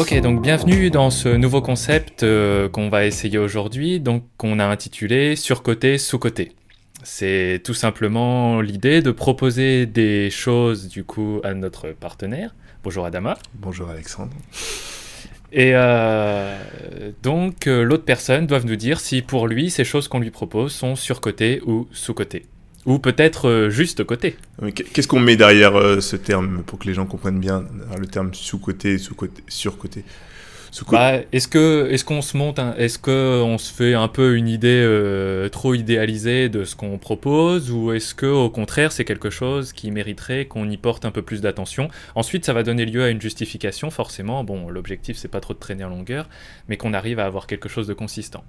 Ok, donc bienvenue dans ce nouveau concept euh, qu'on va essayer aujourd'hui, donc qu'on a intitulé Surcoté, sous-côté. C'est tout simplement l'idée de proposer des choses du coup à notre partenaire. Bonjour Adama. Bonjour Alexandre. Et euh, donc euh, l'autre personne doit nous dire si pour lui ces choses qu'on lui propose sont surcotées ou sous-cotées. Ou peut-être euh, juste côté. Qu'est-ce qu'on met derrière euh, ce terme pour que les gens comprennent bien euh, le terme sous-côté, sous-côté, sur-côté. Bah, est-ce que est-ce qu'on se monte, un- est-ce que on se fait un peu une idée euh, trop idéalisée de ce qu'on propose, ou est-ce que au contraire c'est quelque chose qui mériterait qu'on y porte un peu plus d'attention? Ensuite, ça va donner lieu à une justification, forcément. Bon, l'objectif c'est pas trop de traîner en longueur, mais qu'on arrive à avoir quelque chose de consistant.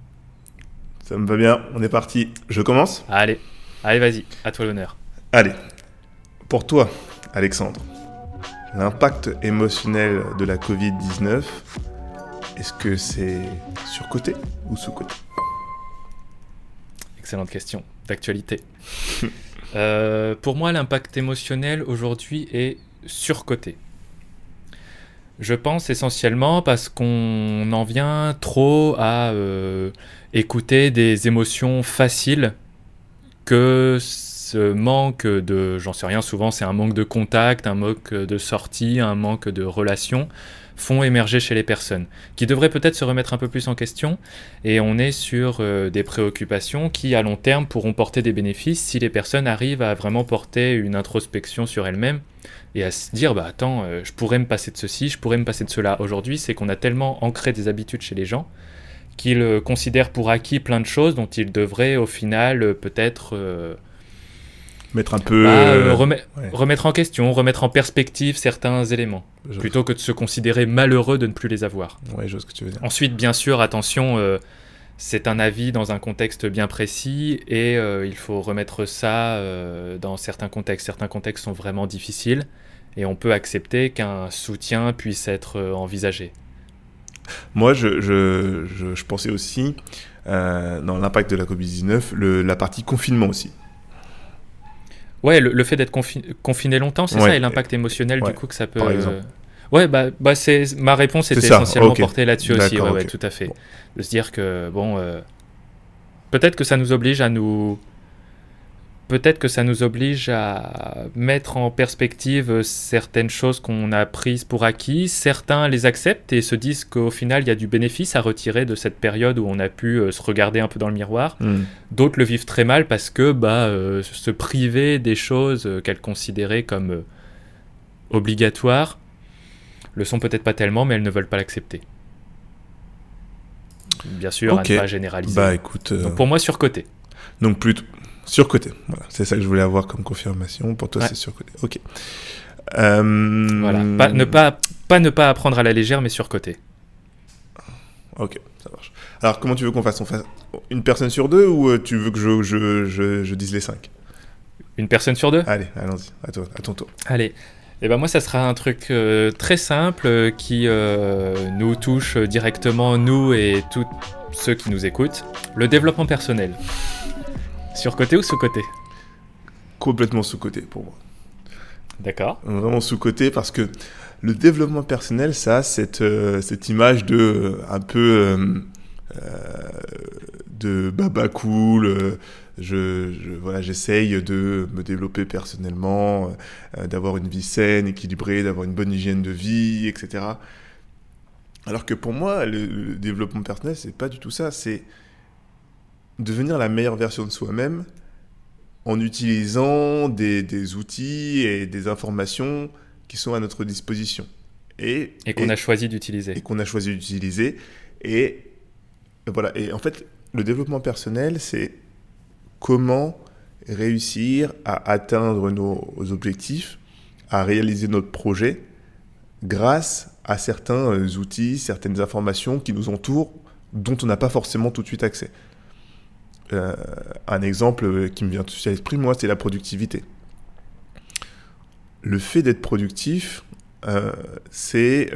Ça me va bien, on est parti. Je commence? Allez, allez, vas-y, à toi l'honneur. Allez. Pour toi, Alexandre, l'impact émotionnel de la Covid-19, est-ce que c'est sur-côté ou sous-côté Excellente question, d'actualité. Euh, pour moi, l'impact émotionnel aujourd'hui est surcoté. Je pense essentiellement parce qu'on en vient trop à euh, écouter des émotions faciles que ce manque de, j'en sais rien, souvent c'est un manque de contact, un manque de sortie, un manque de relation, font émerger chez les personnes, qui devraient peut-être se remettre un peu plus en question, et on est sur euh, des préoccupations qui, à long terme, pourront porter des bénéfices si les personnes arrivent à vraiment porter une introspection sur elles-mêmes et à se dire, bah attends, euh, je pourrais me passer de ceci, je pourrais me passer de cela. Aujourd'hui, c'est qu'on a tellement ancré des habitudes chez les gens qu'ils euh, considèrent pour acquis plein de choses dont ils devraient au final euh, peut-être euh, Mettre un peu... bah, euh, remet- ouais. remettre en question, remettre en perspective certains éléments, plutôt que de se considérer malheureux de ne plus les avoir. Ouais, je vois ce que tu veux dire. Ensuite, bien sûr, attention, euh, c'est un avis dans un contexte bien précis et euh, il faut remettre ça dans certains contextes. Certains contextes sont vraiment difficiles et on peut accepter qu'un soutien puisse être envisagé. Moi, je, je, je, je pensais aussi, euh, dans l'impact de la Covid-19, le- la partie confinement aussi. Ouais, le, le fait d'être confi- confiné longtemps, c'est Ouais. ça, et l'impact émotionnel Ouais, du coup que ça peut. par euh. Ouais, bah, bah c'est ma réponse était essentiellement portée là-dessus aussi. Ouais, tout à fait. Bon. De se dire que bon, euh, peut-être que ça nous oblige à nous, peut-être que ça nous oblige à mettre en perspective euh, certaines choses qu'on a prises pour acquis. Certains les acceptent et se disent qu'au final il y a du bénéfice à retirer de cette période où on a pu euh, se regarder un peu dans le miroir. D'autres le vivent très mal parce que bah, euh, se priver des choses qu'elles considéraient comme euh, obligatoires le sont peut-être pas tellement, mais elles ne veulent pas l'accepter. Bien sûr, à ne pas généraliser. Bah écoute, euh, Donc pour moi, surcoté. donc plutôt sur-côté. Voilà, c'est ça que je voulais avoir comme confirmation. Pour toi, Ouais. c'est sur-côté. Ok. Euh, Voilà. Pas, ne pas, pas ne pas apprendre à la légère, mais surcoté. Ok, ça marche. Alors, comment tu veux qu'on fasse? On fasse une personne sur deux ou euh, tu veux que je, je, je, je dise les cinq? Une personne sur deux? Allez, allons-y, à, toi, à ton tour. Allez. Et ben moi, ça sera un truc euh, très simple euh, qui euh, nous touche directement, nous et tous ceux qui nous écoutent. Le développement personnel. Surcoté ou sous-côté Complètement sous-côté pour moi. D'accord. Vraiment sous-côté parce que le développement personnel, ça a cette, euh, cette image de euh, un peu euh, euh, de baba cool. euh, je, je- voilà, j'essaye de me développer personnellement, euh, d'avoir une vie saine, équilibrée, d'avoir une bonne hygiène de vie, etc. Alors que pour moi, le, développement personnel, c'est pas du tout ça. C'est devenir la meilleure version de soi-même en utilisant des, outils et des informations qui sont à notre disposition. Et, et qu'on a choisi d'utiliser. Et qu'on a choisi d'utiliser. Et voilà. Et en fait, le développement personnel, c'est comment réussir à atteindre nos objectifs, à réaliser notre projet grâce à certains outils, certaines informations qui nous entourent dont on n'a pas forcément tout de suite accès. Euh, un exemple euh, qui me vient tout de suite à l'esprit, moi, c'est la productivité. Le fait d'être productif, c'est,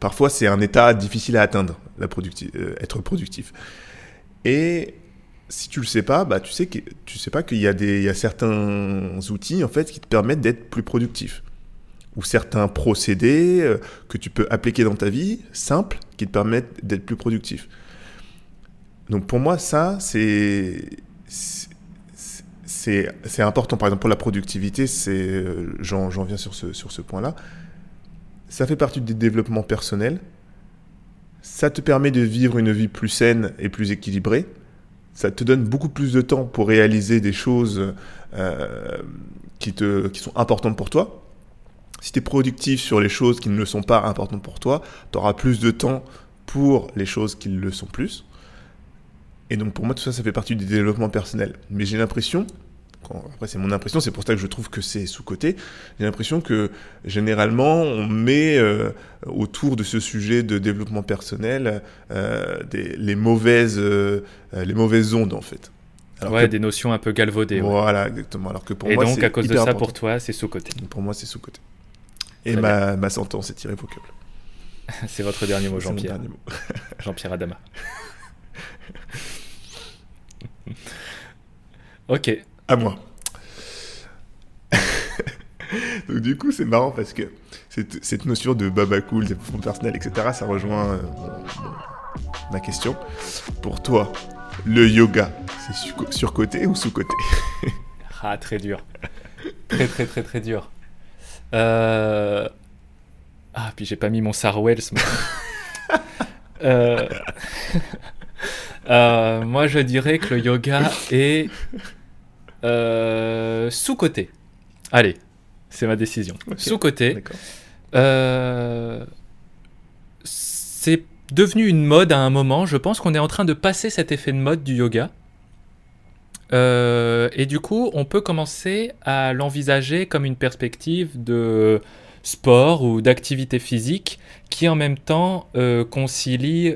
parfois c'est un état difficile à atteindre, être productif. Et si tu le sais pas, bah tu sais que tu sais pas qu'il y a des, il y a certains outils en fait qui te permettent d'être plus productif ou certains procédés euh, que tu peux appliquer dans ta vie, simples, qui te permettent d'être plus productif. Donc pour moi, ça, c'est important. Par exemple, pour la productivité, euh, j'en viens sur ce, sur ce point-là. Ça fait partie du développement personnel. Ça te permet de vivre une vie plus saine et plus équilibrée. Ça te donne beaucoup plus de temps pour réaliser des choses euh, qui, te, qui sont importantes pour toi. Si tu es productif sur les choses qui ne le sont pas importantes pour toi, tu auras plus de temps pour les choses qui le sont plus. Et donc pour moi, tout ça, ça fait partie du développement personnel. Mais j'ai l'impression, après c'est mon impression, c'est pour ça que je trouve que c'est sous-côté, j'ai l'impression que généralement on met euh, autour de ce sujet de développement personnel euh, des, les, mauvaises, euh, les mauvaises ondes en fait. ouais, des notions un peu galvaudées. Voilà, exactement. Alors que pour Et moi, donc à cause de ça, pour toi, c'est sous-côté. Pour moi, c'est sous-côté. Et ma, ma, sentence est irrévocable. C'est votre dernier mot, Jean-Pierre. Jean-Pierre Adama. ok. À moi. Donc du coup, c'est marrant parce que cette, cette, notion de baba cool, développement personnel, etc., ça rejoint euh, ma question. Pour toi, le yoga, c'est surcoté ou sous-côté Ah, très dur. Très, très, très, très dur. Euh... Ah, puis j'ai pas mis mon Sarwell euh... euh... moi, je dirais que le yoga est euh, sous-côté. Allez, c'est ma décision. Sous-côté. Euh, c'est devenu une mode à un moment. Je pense qu'on est en train de passer cet effet de mode du yoga. Et du coup, on peut commencer à l'envisager comme une perspective de sport ou d'activité physique qui en même temps concilie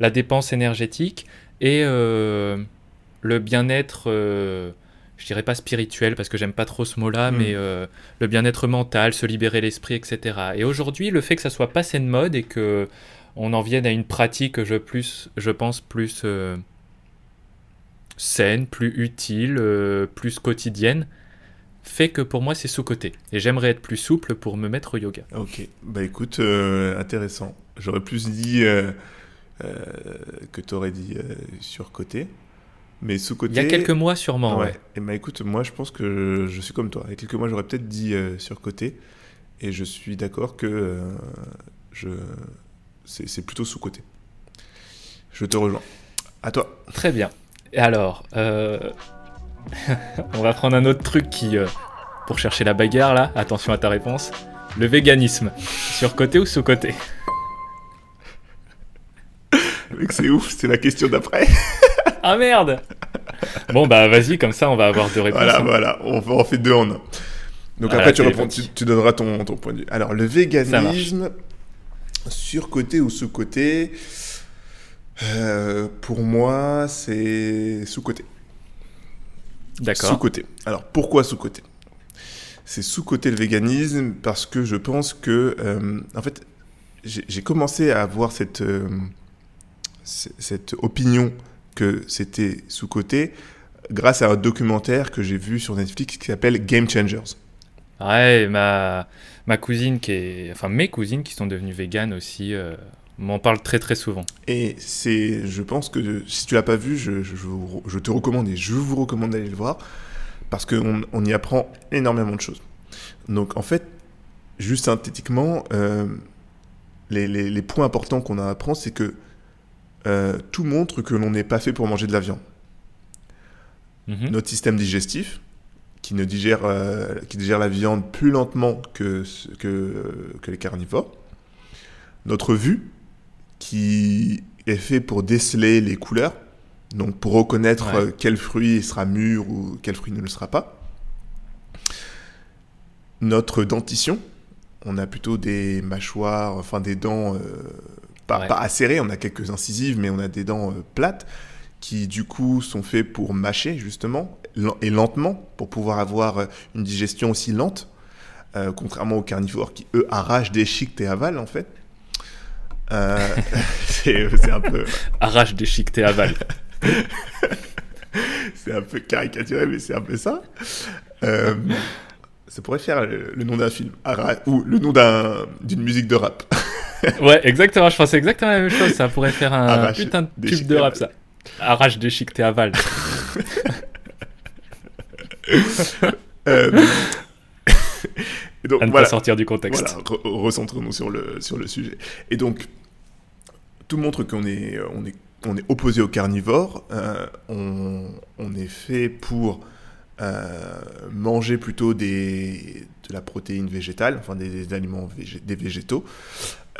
la dépense énergétique et le bien-être, je dirais pas spirituel parce que j'aime pas trop ce mot-là, hmm. mais le bien-être mental, se libérer l'esprit, etc. Et aujourd'hui, le fait que ça soit passé de mode et que on en vienne à une pratique, je, plus, je pense, plus saine, plus utile, euh, plus quotidienne, fait que pour moi c'est sous-côté. Et j'aimerais être plus souple pour me mettre au yoga. Ok, bah écoute, euh, intéressant. J'aurais plus dit euh, que tu aurais dit sur-côté. Mais sous-côté. Il y a quelques mois sûrement, ouais. Et bah écoute, moi je pense que je, suis comme toi. Il y a quelques mois j'aurais peut-être dit sur-côté. Et je suis d'accord que je... c'est plutôt sous-côté. Je te rejoins. À toi. Très bien. Et alors, euh, on va prendre un autre truc qui, euh, pour chercher la bagarre là, attention à ta réponse, le véganisme, sur côté ou sous côté? C'est ouf, c'est la question d'après. ah merde Bon bah vas-y, comme ça on va avoir deux réponses. Voilà, voilà, on, fait deux en un. Donc après tu, réponds, tu, donneras ton, ton, point de vue. Alors le véganisme, sur côté ou sous côté, euh, pour moi, c'est sous-côté. D'accord. Sous-côté. Alors, pourquoi sous-côté C'est sous-côté le véganisme parce que je pense que, euh, en fait, j'ai commencé à avoir cette, euh, cette opinion que c'était sous-côté grâce à un documentaire que j'ai vu sur Netflix qui s'appelle Game Changers. Ouais, ma, ma cousine qui est. Enfin, mes cousines qui sont devenues véganes aussi m'en parle très très souvent. Et c'est, je pense que si tu l'as pas vu, je, je, te recommande et je vous recommande d'aller le voir parce qu'on on y apprend énormément de choses. Donc en fait, juste synthétiquement, euh, les, les- les points importants qu'on a à apprendre, c'est que euh, tout montre que l'on n'est pas fait pour manger de la viande. Mhm. Notre système digestif, qui, ne digère, euh, qui digère la viande plus lentement que, ce- que, que les carnivores. Notre vue, qui est fait pour déceler les couleurs, donc pour reconnaître Ouais. euh, quel fruit sera mûr ou quel fruit ne le sera pas. Notre dentition, on a plutôt des mâchoires, enfin des dents euh, pas, Ouais. pas acérées, on a quelques incisives, mais on a des dents euh, plates qui du coup sont faits pour mâcher justement et lentement pour pouvoir avoir euh, une digestion aussi lente, euh, contrairement aux carnivores qui eux arrachent, déchiquetent et avalent en fait. Euh, c'est un peu Arrache, déchiqueté, avale. c'est un peu caricaturé, mais c'est un peu ça. Euh, ça pourrait faire le, le nom d'un film ou le nom d'un- d'une musique de rap. Ouais, exactement. Je pensais exactement la même chose. Ça pourrait faire un Arrache, putain de déchiqueté, de rap, ça. Arrache, déchiqueté, avale. Euh, donc À ne voilà. pas sortir du contexte. Voilà, re- recentrons-nous sur le, sur le sujet. Et donc, tout montre qu'on est, on est, on est opposé aux carnivores. euh, on, on est fait pour euh, manger plutôt des, de la protéine végétale, enfin des, des aliments végé- des végétaux.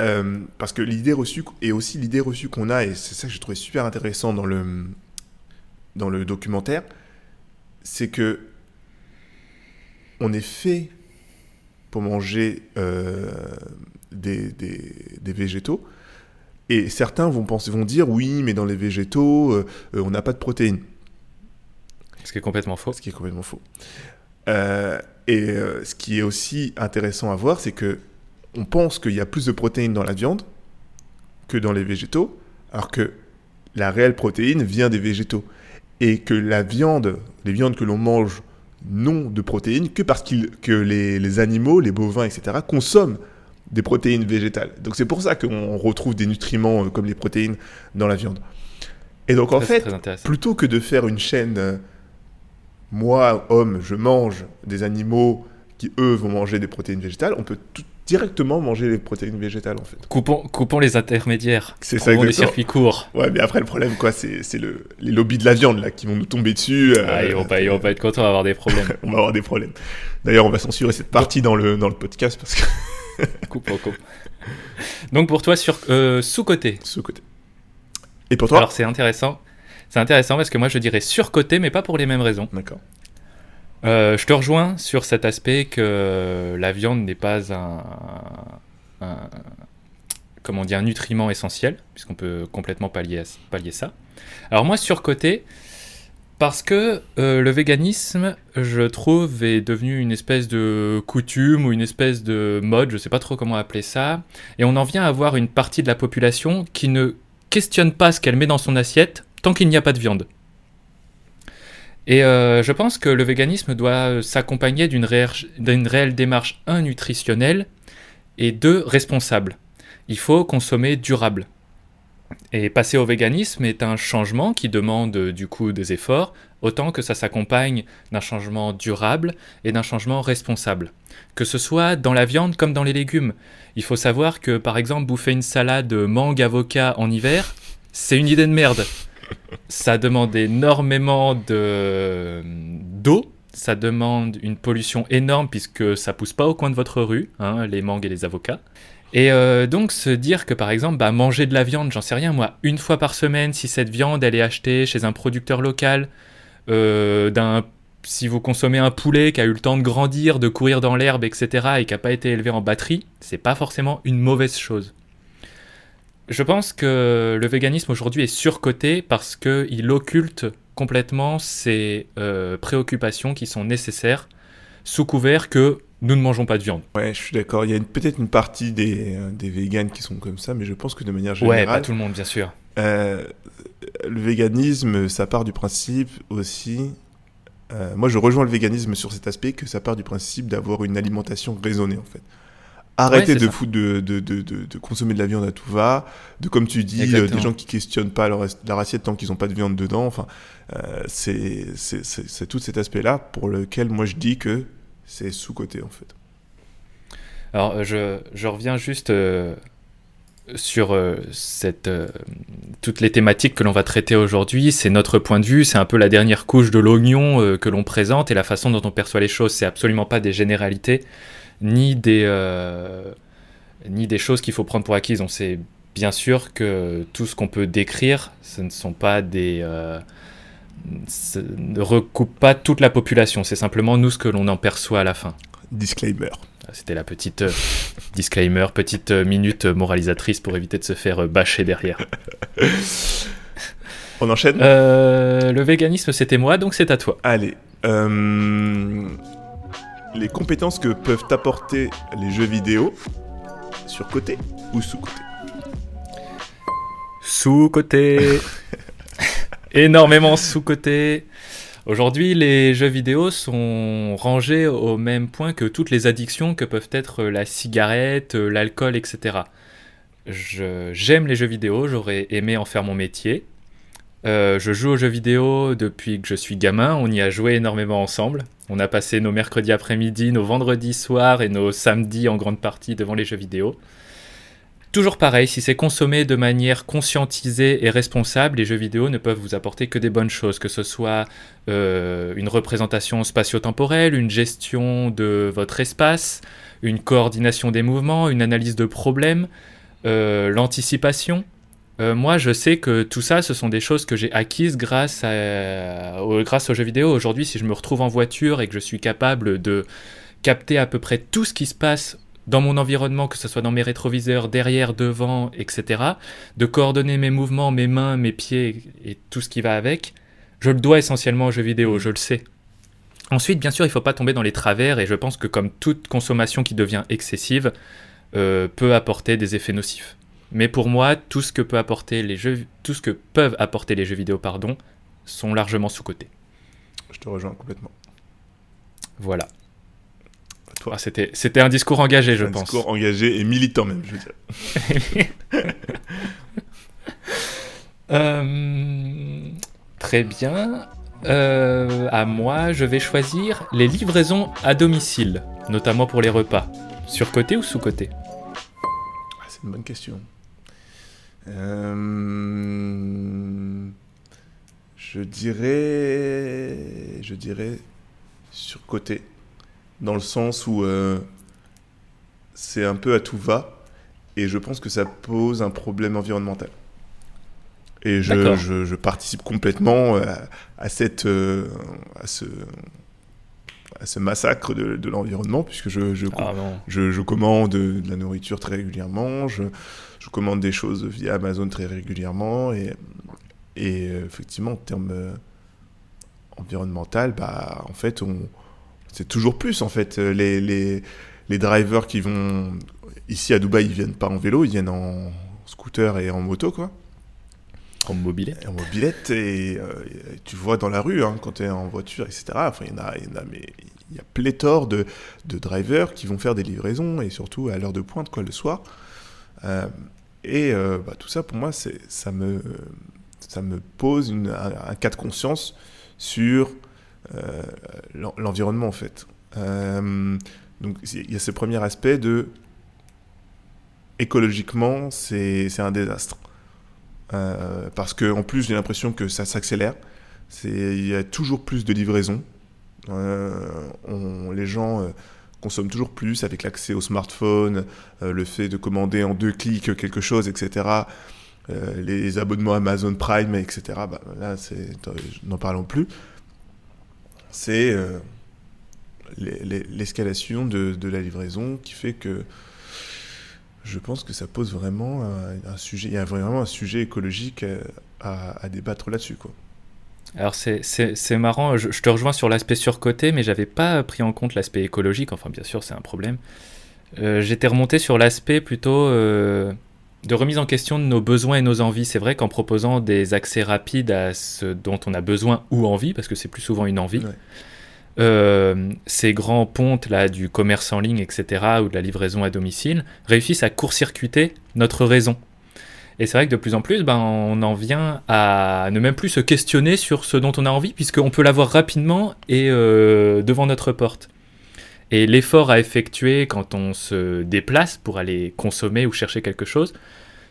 Euh, parce que l'idée reçue, et aussi l'idée reçue qu'on a, et c'est ça que j'ai trouvé super intéressant dans le, dans le documentaire, c'est que on est fait pour manger euh, des, des- des végétaux. Et certains vont, penser, vont dire oui, mais dans les végétaux, euh, on n'a pas de protéines. Ce qui est complètement faux. Ce qui est complètement faux. Euh, et ce qui est aussi intéressant à voir, c'est que on pense qu'il y a plus de protéines dans la viande que dans les végétaux, alors que la réelle protéine vient des végétaux. Et que la viande, les viandes que l'on mange n'ont de protéines que parce que les, les animaux, les bovins, etc., consomment des protéines végétales. Donc c'est pour ça qu'on retrouve des nutriments euh, comme les protéines dans la viande. Et donc en Ça, fait, plutôt que de faire une chaîne, euh, moi, homme, je mange des animaux qui, eux, vont manger des protéines végétales, on peut tout- directement manger les protéines végétales, en fait. Coupons, coupons les intermédiaires. C'est ça, Trouvons les exactement. circuits courts. Ouais, mais après, le problème, quoi, c'est le, les lobbies de la viande, là, qui vont nous tomber dessus. euh, Ah, ils, vont pas, ils vont pas être d'avoir des problèmes. on va avoir des problèmes. D'ailleurs, on va censurer cette partie dans le, dans le podcast, parce que coupe, coupe. Donc pour toi, sur euh, sous-côté. ce côté. Et pour toi? Alors c'est intéressant. C'est intéressant parce que moi je dirais surcoté, mais pas pour les mêmes raisons. D'accord. Euh, je te rejoins sur cet aspect que la viande n'est pas un, comment un nutriment essentiel, puisqu'on peut complètement pallier, ça. Alors moi, surcoté, parce que euh, le véganisme, je trouve, est devenu une espèce de coutume ou une espèce de mode, je sais pas trop comment appeler ça, et on en vient à avoir une partie de la population qui ne questionne pas ce qu'elle met dans son assiette tant qu'il n'y a pas de viande. Et euh, je pense que le véganisme doit s'accompagner d'une réelle, démarche, un, nutritionnelle, et deux, responsable. Il faut consommer durable. Et passer au véganisme est un changement qui demande euh, du coup des efforts, autant que ça s'accompagne d'un changement durable et d'un changement responsable. Que ce soit dans la viande comme dans les légumes. Il faut savoir que par exemple bouffer une salade mangue avocat en hiver, c'est une idée de merde. Ça demande énormément de d'eau, ça demande une pollution énorme puisque ça pousse pas au coin de votre rue, hein, les mangues et les avocats. Et euh, donc se dire que par exemple, bah, manger de la viande, j'en sais rien moi, une fois par semaine, si cette viande elle est achetée chez un producteur local, euh, d'un si vous consommez un poulet qui a eu le temps de grandir, de courir dans l'herbe, etc., et qui n'a pas été élevé en batterie, c'est pas forcément une mauvaise chose. Je pense que le véganisme aujourd'hui est surcoté parce qu'il occulte complètement ces euh, préoccupations qui sont nécessaires sous couvert que nous ne mangeons pas de viande. Ouais, je suis d'accord. Il y a peut-être une partie des, euh, des véganes qui sont comme ça, mais je pense que de manière Ouais, générale, pas tout le monde, bien sûr. Euh, le véganisme, ça part du principe aussi. euh, moi, je rejoins le véganisme sur cet aspect que ça part du principe d'avoir une alimentation raisonnée en fait. Arrêter c'est de, foutre de, de, de, de- consommer de la viande à tout va, de comme tu dis, euh, des gens qui questionnent pas leur, leur assiette tant qu'ils n'ont pas de viande dedans. Enfin, euh, c'est c'est- c'est- c'est tout cet aspect-là pour lequel moi je dis que c'est sous-côté en fait. Alors, je, je reviens juste euh, sur euh, cette, euh, toutes les thématiques que l'on va traiter aujourd'hui. C'est notre point de vue, c'est un peu la dernière couche de l'oignon euh, que l'on présente et la façon dont on perçoit les choses. C'est absolument pas des généralités ni des, euh, ni des choses qu'il faut prendre pour acquises. On sait bien sûr que tout ce qu'on peut décrire, ce ne sont pas des. euh, ce ne recoupe pas toute la population, c'est simplement nous ce que l'on en perçoit à la fin. Disclaimer. C'était la petite euh, disclaimer, petite minute moralisatrice pour éviter de se faire bâcher derrière. On enchaîne? Euh, le véganisme, c'était moi, donc c'est à toi. Allez. euh, les compétences que peuvent apporter les jeux vidéo sur côté ou sous côté Sous-côté. Énormément sous-côté. Aujourd'hui, les jeux vidéo sont rangés au même point que toutes les addictions que peuvent être la cigarette, l'alcool, etc. Je- J'aime les jeux vidéo, j'aurais aimé en faire mon métier. Euh, je joue aux jeux vidéo depuis que je suis gamin, on y a joué énormément ensemble. On a passé nos mercredis après-midi, nos vendredis soirs et nos samedis en grande partie devant les jeux vidéo. Toujours pareil, si c'est consommé de manière conscientisée et responsable, les jeux vidéo ne peuvent vous apporter que des bonnes choses, que ce soit euh, une représentation spatio-temporelle, une gestion de votre espace, une coordination des mouvements, une analyse de problèmes, euh, l'anticipation. Euh, moi, je sais que tout ça, ce sont des choses que j'ai acquises grâce, à, au- grâce aux jeux vidéo. Aujourd'hui, si je me retrouve en voiture et que je suis capable de capter à peu près tout ce qui se passe dans mon environnement, que ce soit dans mes rétroviseurs, derrière, devant, etc., de coordonner mes mouvements, mes mains, mes pieds et tout ce qui va avec, je le dois essentiellement aux jeux vidéo, je le sais. Ensuite, bien sûr, il ne faut pas tomber dans les travers, et je pense que comme toute consommation qui devient excessive, euh, peut apporter des effets nocifs. Mais pour moi, tout ce que peut apporter les jeux, tout ce que peuvent apporter les jeux vidéo, pardon, sont largement sous cotés. Je te rejoins complètement. Voilà. Ah, c'était, c'était un discours engagé, je un pense. discours engagé et militant même, je veux dire. Euh, très bien. Euh, à moi, je vais choisir les livraisons à domicile, notamment pour les repas. Sur côté ou sous côté Ah, c'est une bonne question. Euh, Je dirais, je dirais sur côté, dans le sens où euh, c'est un peu à tout va, et je pense que ça pose un problème environnemental. Et je, je, je participe complètement euh, à, cette, à, ce, à ce massacre de, de l'environnement, puisque je, je, Ah je, je commande de la nourriture très régulièrement, je, commande des choses via Amazon très régulièrement, et, et euh, effectivement, en termes euh, environnemental, bah, en fait, on, c'est toujours plus, en fait. Euh, Les, les, les drivers qui vont... Ici, à Dubaï, ils viennent pas en vélo, ils viennent en scooter et en moto, quoi. En mobilé. Et en mobilette, et, euh, et tu vois dans la rue, hein, quand tu es en voiture, etc. Enfin, il y en a, mais il y a pléthore de, drivers qui vont faire des livraisons, et surtout à l'heure de pointe, quoi, le soir. Euh, et euh, bah, tout ça, pour moi, ça, me, ça me pose un, un cas de conscience sur l'en- l'environnement, en fait. Donc, il y a ce premier aspect de écologiquement, c'est un désastre. Euh, parce que en plus, j'ai l'impression que ça s'accélère. Il y a toujours plus de livraisons. Euh, on- les gens euh, consomment toujours plus avec l'accès au smartphone, euh, le fait de commander en deux clics quelque chose, etc. Les abonnements Amazon Prime, etc. Bah, là, n'en parlons plus. C'est les- les- l'escalation de la livraison qui fait que je pense que ça pose vraiment un, un sujet. Il y a vraiment un sujet écologique euh, à, à débattre là-dessus, quoi. Alors c'est, marrant, je, je te rejoins sur l'aspect surcoté, mais j'avais pas pris en compte l'aspect écologique, enfin bien sûr c'est un problème. Euh, j'étais remonté sur l'aspect plutôt euh, de remise en question de nos besoins et nos envies. C'est vrai qu'en proposant des accès rapides à ce dont on a besoin ou envie, parce que c'est plus souvent une envie, Ouais. Euh, ces grands pontes là du commerce en ligne, etc., ou de la livraison à domicile, réussissent à court-circuiter notre raison. Et c'est vrai que de plus en plus, ben, on en vient à ne même plus se questionner sur ce dont on a envie, puisqu'on peut l'avoir rapidement et euh, devant notre porte. Et l'effort à effectuer quand on se déplace pour aller consommer ou chercher quelque chose,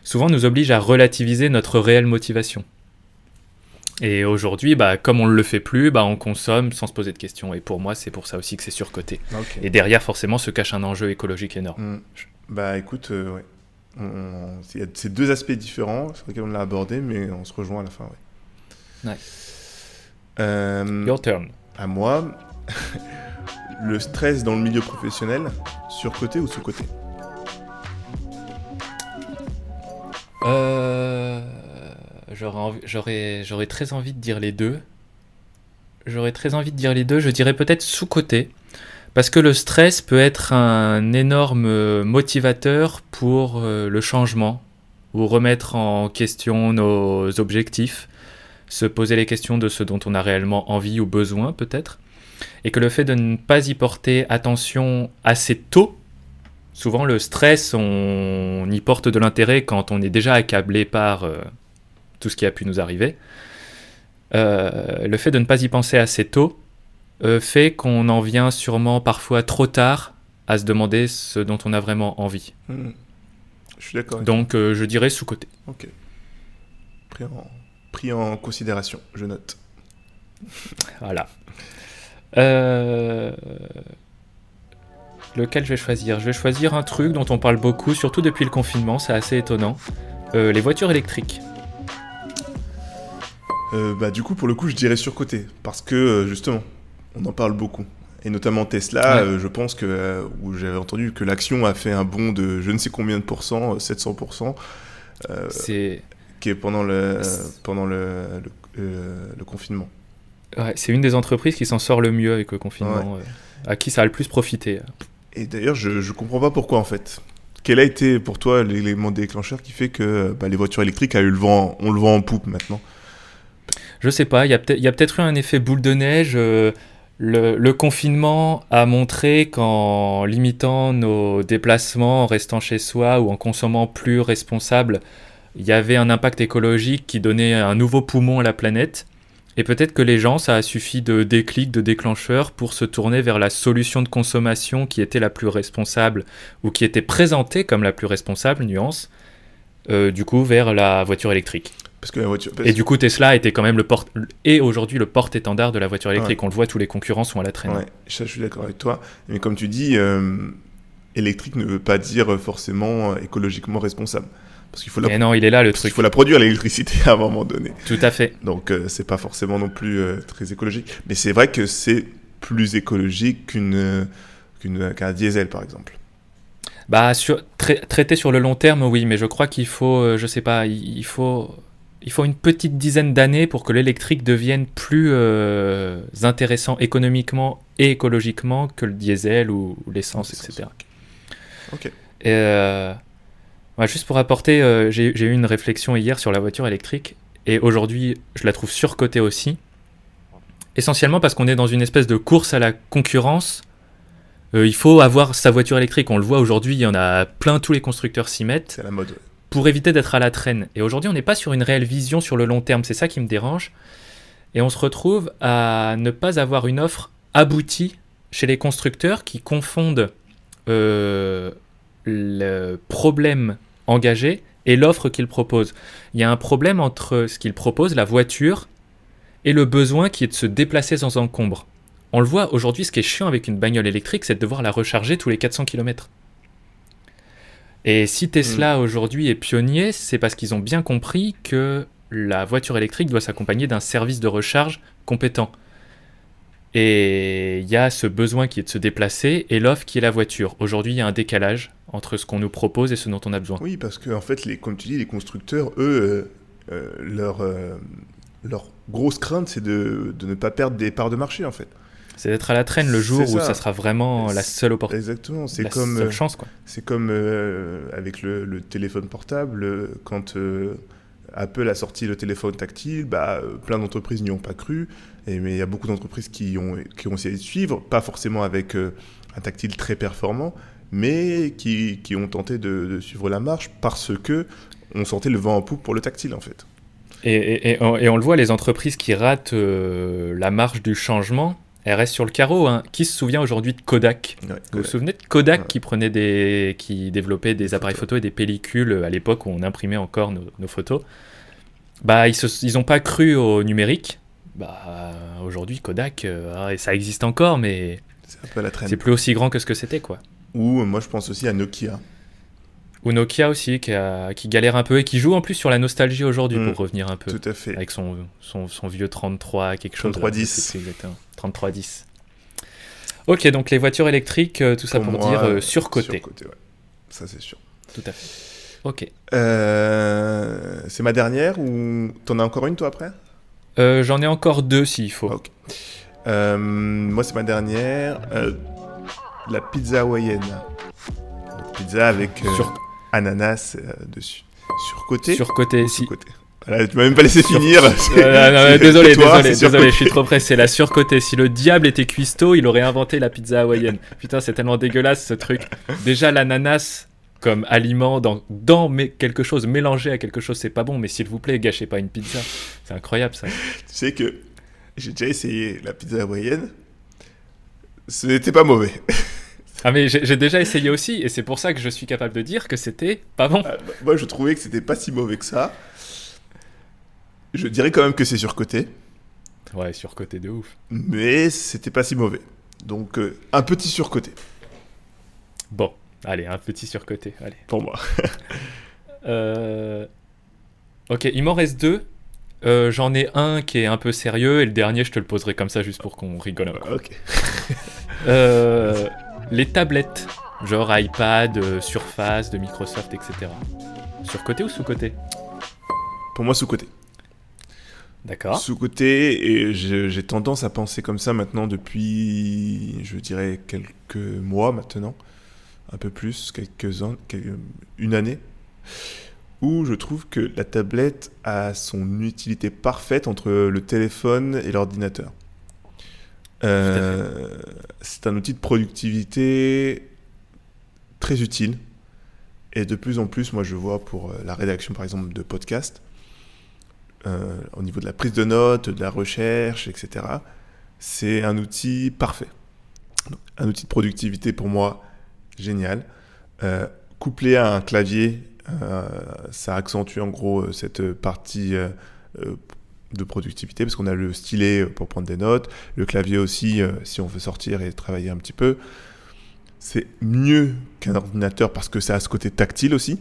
souvent nous oblige à relativiser notre réelle motivation. Et aujourd'hui, bah, comme on ne le fait plus, bah, on consomme sans se poser de questions. Et pour moi, c'est pour ça aussi que c'est surcoté. Et derrière, forcément, se cache un enjeu écologique énorme. Hmm. Bah écoute, euh, ouais. Il y a ces deux aspects différents sur lesquels on l'a abordé, mais on se rejoint à la fin. Ouais. Euh, Your turn. À moi, le stress dans le milieu professionnel, surcoté ou sous-côté J'aurais très envie de dire les deux. J'aurais très envie de dire les deux. Je dirais peut-être sous-côté. Parce que le stress peut être un énorme motivateur pour euh, le changement ou remettre en question nos objectifs, se poser les questions de ce dont on a réellement envie ou besoin peut-être. Et que le fait de ne pas y porter attention assez tôt, souvent le stress, on y porte de l'intérêt quand on est déjà accablé par euh, tout ce qui a pu nous arriver. Euh, le fait de ne pas y penser assez tôt euh, fait qu'on en vient sûrement parfois trop tard à se demander ce dont on a vraiment envie. Hmm. Je suis d'accord. Donc euh, je dirais sous-côté. Ok. Pris en, pris en considération, je note. voilà. Lequel je vais choisir? Je vais choisir un truc dont on parle beaucoup, surtout depuis le confinement, c'est assez étonnant. les voitures électriques. Euh, bah, du coup, pour le coup, je dirais surcoté. Parce que, euh, justement, on en parle beaucoup. Et notamment Tesla, euh, je pense que, où j'avais entendu que l'action a fait un bond de je ne sais combien de pourcents, 700%. c'est. Qui est pendant le, pendant le, le, confinement. Ouais, c'est une des entreprises qui s'en sort le mieux avec le confinement, à qui ça a le plus profité. Et d'ailleurs, je ne comprends pas pourquoi en fait. Quel a été pour toi l'élément déclencheur qui fait que bah, les voitures électriques a eu le vent, on le vent en poupe maintenant? Je sais pas, il y a peut-être eu un effet boule de neige. Euh, le, confinement a montré qu'en limitant nos déplacements, en restant chez soi ou en consommant plus responsable, il y avait un impact écologique qui donnait un nouveau poumon à la planète. Et peut-être que les gens, ça a suffi de déclic, de déclencheur pour se tourner vers la solution de consommation qui était la plus responsable ou qui était présentée comme la plus responsable, nuance, euh, du coup vers la voiture électrique. Parce que la voiture. Et du coup, Tesla était quand même le porte et aujourd'hui le porte-étendard de la voiture électrique. On le voit, tous les concurrents sont à la traîne. Ouais, je suis d'accord avec toi. Mais comme tu dis, euh, électrique ne veut pas dire forcément écologiquement responsable. Parce qu'il faut la... non, il est là le truc. Il faut la produire l'électricité à un moment donné. Tout à fait. Donc euh, c'est pas forcément non plus euh, très écologique. Mais c'est vrai que c'est plus écologique qu'une qu'un diesel par exemple. Bah sur, traité sur le long terme, oui, mais je crois qu'il faut, je sais pas, il faut il faut une petite dizaine d'années pour que l'électrique devienne plus euh, intéressant économiquement et écologiquement que le diesel ou, l'essence, etc. Ok. Et, euh, juste pour apporter, euh, j'ai eu une réflexion hier sur la voiture électrique et aujourd'hui je la trouve surcotée aussi. Essentiellement parce qu'on est dans une espèce de course à la concurrence. il faut avoir sa voiture électrique. On le voit aujourd'hui, il y en a plein, tous les constructeurs s'y mettent. C'est la mode pour éviter d'être à la traîne. Et aujourd'hui, on n'est pas sur une réelle vision sur le long terme, c'est ça qui me dérange. Et on se retrouve à ne pas avoir une offre aboutie chez les constructeurs qui confondent euh, le problème engagé et l'offre qu'ils proposent. Il y a un problème entre ce qu'ils proposent, la voiture, et le besoin qui est de se déplacer sans encombre. On le voit aujourd'hui, ce qui est chiant avec une bagnole électrique, c'est de devoir la recharger tous les 400 km. Et si Tesla mm. aujourd'hui est pionnier, c'est parce qu'ils ont bien compris que la voiture électrique doit s'accompagner d'un service de recharge compétent. Et il y a ce besoin qui est de se déplacer et l'offre qui est la voiture. Aujourd'hui, il y a un décalage entre ce qu'on nous propose et ce dont on a besoin. Oui, parce que en fait, les, comme tu dis, les constructeurs, eux, euh, euh, leur, euh, leur grosse crainte, c'est de, de, ne pas perdre des parts de marché, en fait. C'est d'être à la traîne le jour où ça sera vraiment la seule opportunité. Exactement, c'est comme seule chance quoi. C'est comme euh, avec le, téléphone portable quand euh, Apple a sorti le téléphone tactile, bah, plein d'entreprises n'y ont pas cru, et, mais il y a beaucoup d'entreprises qui ont, qui ont essayé de suivre, pas forcément avec euh, un tactile très performant, mais qui, qui ont tenté de, suivre la marche parce que on sentait le vent en poupe pour le tactile en fait. Et, et, et, on, le voit, les entreprises qui ratent la marche du changement, Elle reste sur le carreau. Hein. Qui se souvient aujourd'hui de Kodak Ouais, Vous vous souvenez de Kodak Ouais. qui prenait des, qui développait des appareils photo et des pellicules euh, à l'époque où on imprimait encore nos, nos photos? Bah ils se, ils ont pas cru au numérique. Bah aujourd'hui Kodak, euh, ouais, ça existe encore, mais c'est plus aussi grand que ce que c'était quoi. Ou euh, moi je pense aussi à Nokia. Ou Nokia aussi qui, a- qui galère un peu et qui joue en plus sur la nostalgie aujourd'hui Mm. pour revenir un peu Tout à fait. avec son, son, son vieux 33 quelque chose. 3310. là, je sais plus exactement. 3310. Ok donc les voitures électriques, euh, tout ça pour, moi, dire euh, euh, surcoté. surcoté, ouais. Ça c'est sûr. Tout à fait. Ok. Euh, c'est ma dernière ou t'en as encore une toi après? Euh, J'en ai encore deux s'il faut. Ok. Moi c'est ma dernière. La pizza hawaïenne. Pizza avec euh, Sur- ananas euh, dessus. Surcoté Surcoté, si. sous-côté Voilà, tu m'as même pas laissé finir. Euh, non, mais désolé, toi, désolé, désolé, je suis trop près. C'est la surcotée. Si le diable était cuistot, il aurait inventé la pizza hawaïenne. Putain, c'est tellement dégueulasse ce truc. Déjà, l'ananas comme aliment dans, dans mais quelque chose mélangé à quelque chose, c'est pas bon. Mais s'il vous plaît, gâchez pas une pizza. C'est incroyable ça. Tu sais que j'ai déjà essayé la pizza hawaïenne. Ce n'était pas mauvais. Ah mais j'ai déjà essayé aussi, et c'est pour ça que je suis capable de dire que c'était pas bon. Ah, bah, Moi, je trouvais que c'était pas si mauvais que ça. Je dirais quand même que c'est surcoté, Ouais, surcoté de ouf. mais c'était pas si mauvais. Donc, euh, un petit surcoté Bon, allez, un petit surcoté. Allez. pour moi. Euh, Ok, il m'en reste deux. Euh, J'en ai un qui est un peu sérieux et le dernier, je te le poserai comme ça juste pour qu'on rigole un peu. ok. Euh, les tablettes, genre iPad, euh, Surface de Microsoft, etc. Surcoté ou sous-côté Pour moi, sous-côté. D'accord. Sous-côté, et j'ai tendance à penser comme ça maintenant depuis, je dirais, quelques mois maintenant. Un peu plus, quelques ans, quelques- une année. Où je trouve que la tablette a son utilité parfaite entre le téléphone et l'ordinateur. Euh, c'est un outil de productivité très utile. Et de plus en plus, moi je vois pour euh, la rédaction par exemple de podcasts, euh, au niveau de la prise de notes, de la recherche, etc. C'est un outil parfait. Un outil de productivité pour moi génial. Couplé à un clavier, ça accentue en gros cette partie de productivité parce qu'on a le stylet euh, pour prendre des notes, le clavier aussi euh, si on veut sortir et travailler un petit peu. C'est mieux qu'un ordinateur parce que ça a ce côté tactile aussi.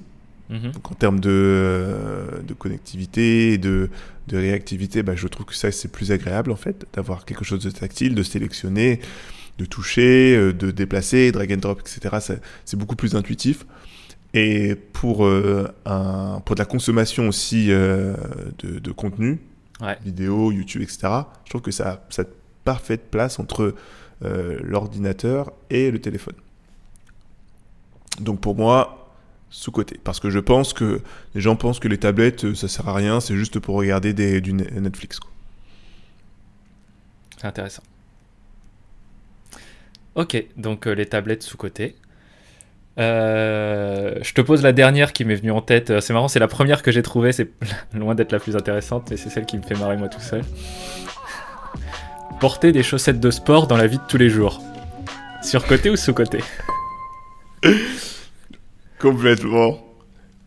Mhm. Donc en termes de, euh, de connectivité et de, de réactivité, bah, je trouve que ça c'est plus agréable en fait, d'avoir quelque chose de tactile, de sélectionner, de toucher, de déplacer, drag and drop, etc. C'est beaucoup plus intuitif. Et pour, euh, un, pour de la consommation aussi euh, de, de contenu, Ouais. vidéo, YouTube, etc., je trouve que ça a cette parfaite place entre euh, l'ordinateur et le téléphone. Donc pour moi, sous-côté. Parce que je pense que les gens pensent que les tablettes, euh, ça sert à rien, c'est juste pour regarder des, du ne- Netflix. quoi. C'est intéressant. Ok, donc euh, les tablettes sous-côté. Euh, je te pose la dernière qui m'est venue en tête. C'est marrant, c'est la première que j'ai trouvée. C'est loin d'être la plus intéressante, mais c'est celle qui me fait marrer moi tout seul. Porter des chaussettes de sport dans la vie de tous les jours. Sur-côté ou sous-côté Complètement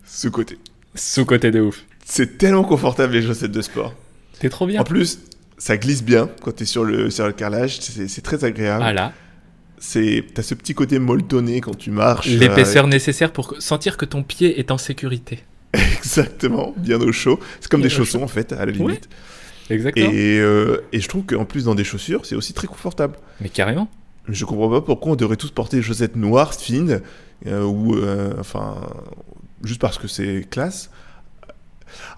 sous-côté. Sous-côté de ouf. C'est tellement confortable les chaussettes de sport. T'es trop bien. En plus, ça glisse bien quand tu es sur le, sur le carrelage, c'est c'est très agréable. Voilà. C'est, t'as ce petit côté molletonné quand tu marches. euh, L'épaisseur nécessaire pour sentir que ton pied est en sécurité. Exactement, bien au chaud. C'est comme Bien des au chaussons en fait, à la limite. Exactement. Et, euh, et je trouve qu'en plus dans des chaussures, c'est aussi très confortable. Mais carrément. Je comprends pas pourquoi on devrait tous porter des chaussettes noires, fines, euh, ou enfin, juste parce que c'est classe.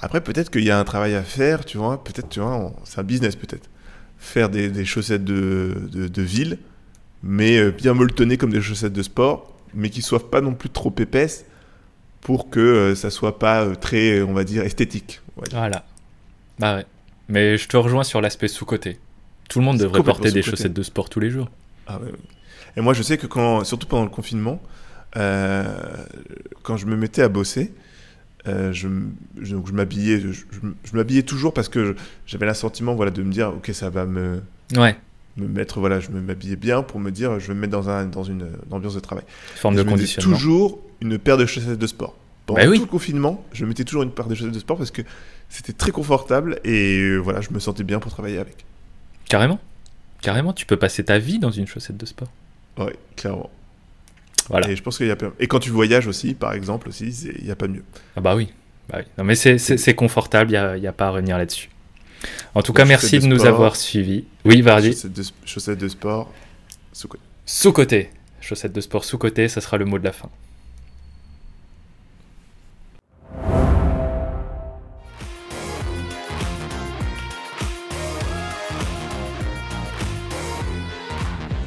Après, peut-être qu'il y a un travail à faire, tu vois. Peut-être, tu vois, on- c'est un business peut-être. Faire des, des chaussettes de, de, de ville, mais euh, bien molletonnées comme des chaussettes de sport, mais qui soient pas non plus trop épaisses pour que euh, ça soit pas euh, très, on va dire, esthétique. Voilà. Bah ouais. Mais je te rejoins sur l'aspect sous-côté. Tout le monde devrait porter des chaussettes de sport tous les jours. Ah ouais. Et moi, je sais que quand, surtout pendant le confinement, euh, quand je me mettais à bosser, euh, je, m'habillais, je, m'habillais toujours parce que j'avais l'assentiment, voilà, de me dire, ok, ça va me, Ouais. Me mettre, voilà, je me m'habillais bien pour me dire, je vais me mettre dans, un, dans une, ambiance de travail. Forme de conditionnement. toujours une paire de chaussettes de sport. Pendant Bah oui. tout le confinement, je mettais toujours une paire de chaussettes de sport parce que c'était très confortable et euh, voilà, je me sentais bien pour travailler avec. Carrément. Carrément, tu peux passer ta vie dans une chaussette de sport. Ouais, clairement. Voilà. Et je pense qu'il y a Et quand tu voyages aussi, par exemple, aussi, il n'y a pas mieux. Ah bah oui. Bah oui. Non mais c'est- confortable, il n'y a pas à revenir là-dessus. En tout cas, merci de de nous avoir suivis. Oui, vas-y. Chaussettes de, chaussettes de sport, sous côté. Sous-côté. Chaussettes de sport sous-côté, ça sera le mot de la fin.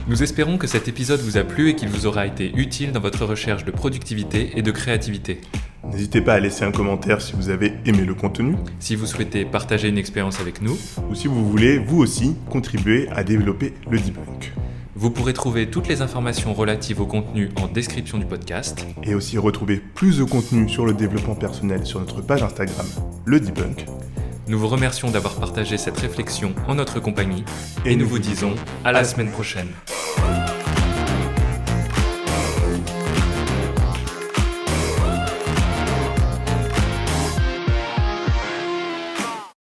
Nous espérons que cet épisode vous a plu et qu'il vous aura été utile dans votre recherche de productivité et de créativité. N'hésitez pas à laisser un commentaire si vous avez aimé le contenu Si vous souhaitez partager une expérience avec nous, ou si vous voulez, vous aussi, contribuer à développer le debunk. vous pourrez trouver toutes les informations relatives au contenu en description du podcast. Et aussi retrouver plus de contenu sur le développement personnel sur notre page Instagram, le debunk. Nous vous remercions d'avoir partagé cette réflexion en notre compagnie et nous vous disons à la semaine prochaine.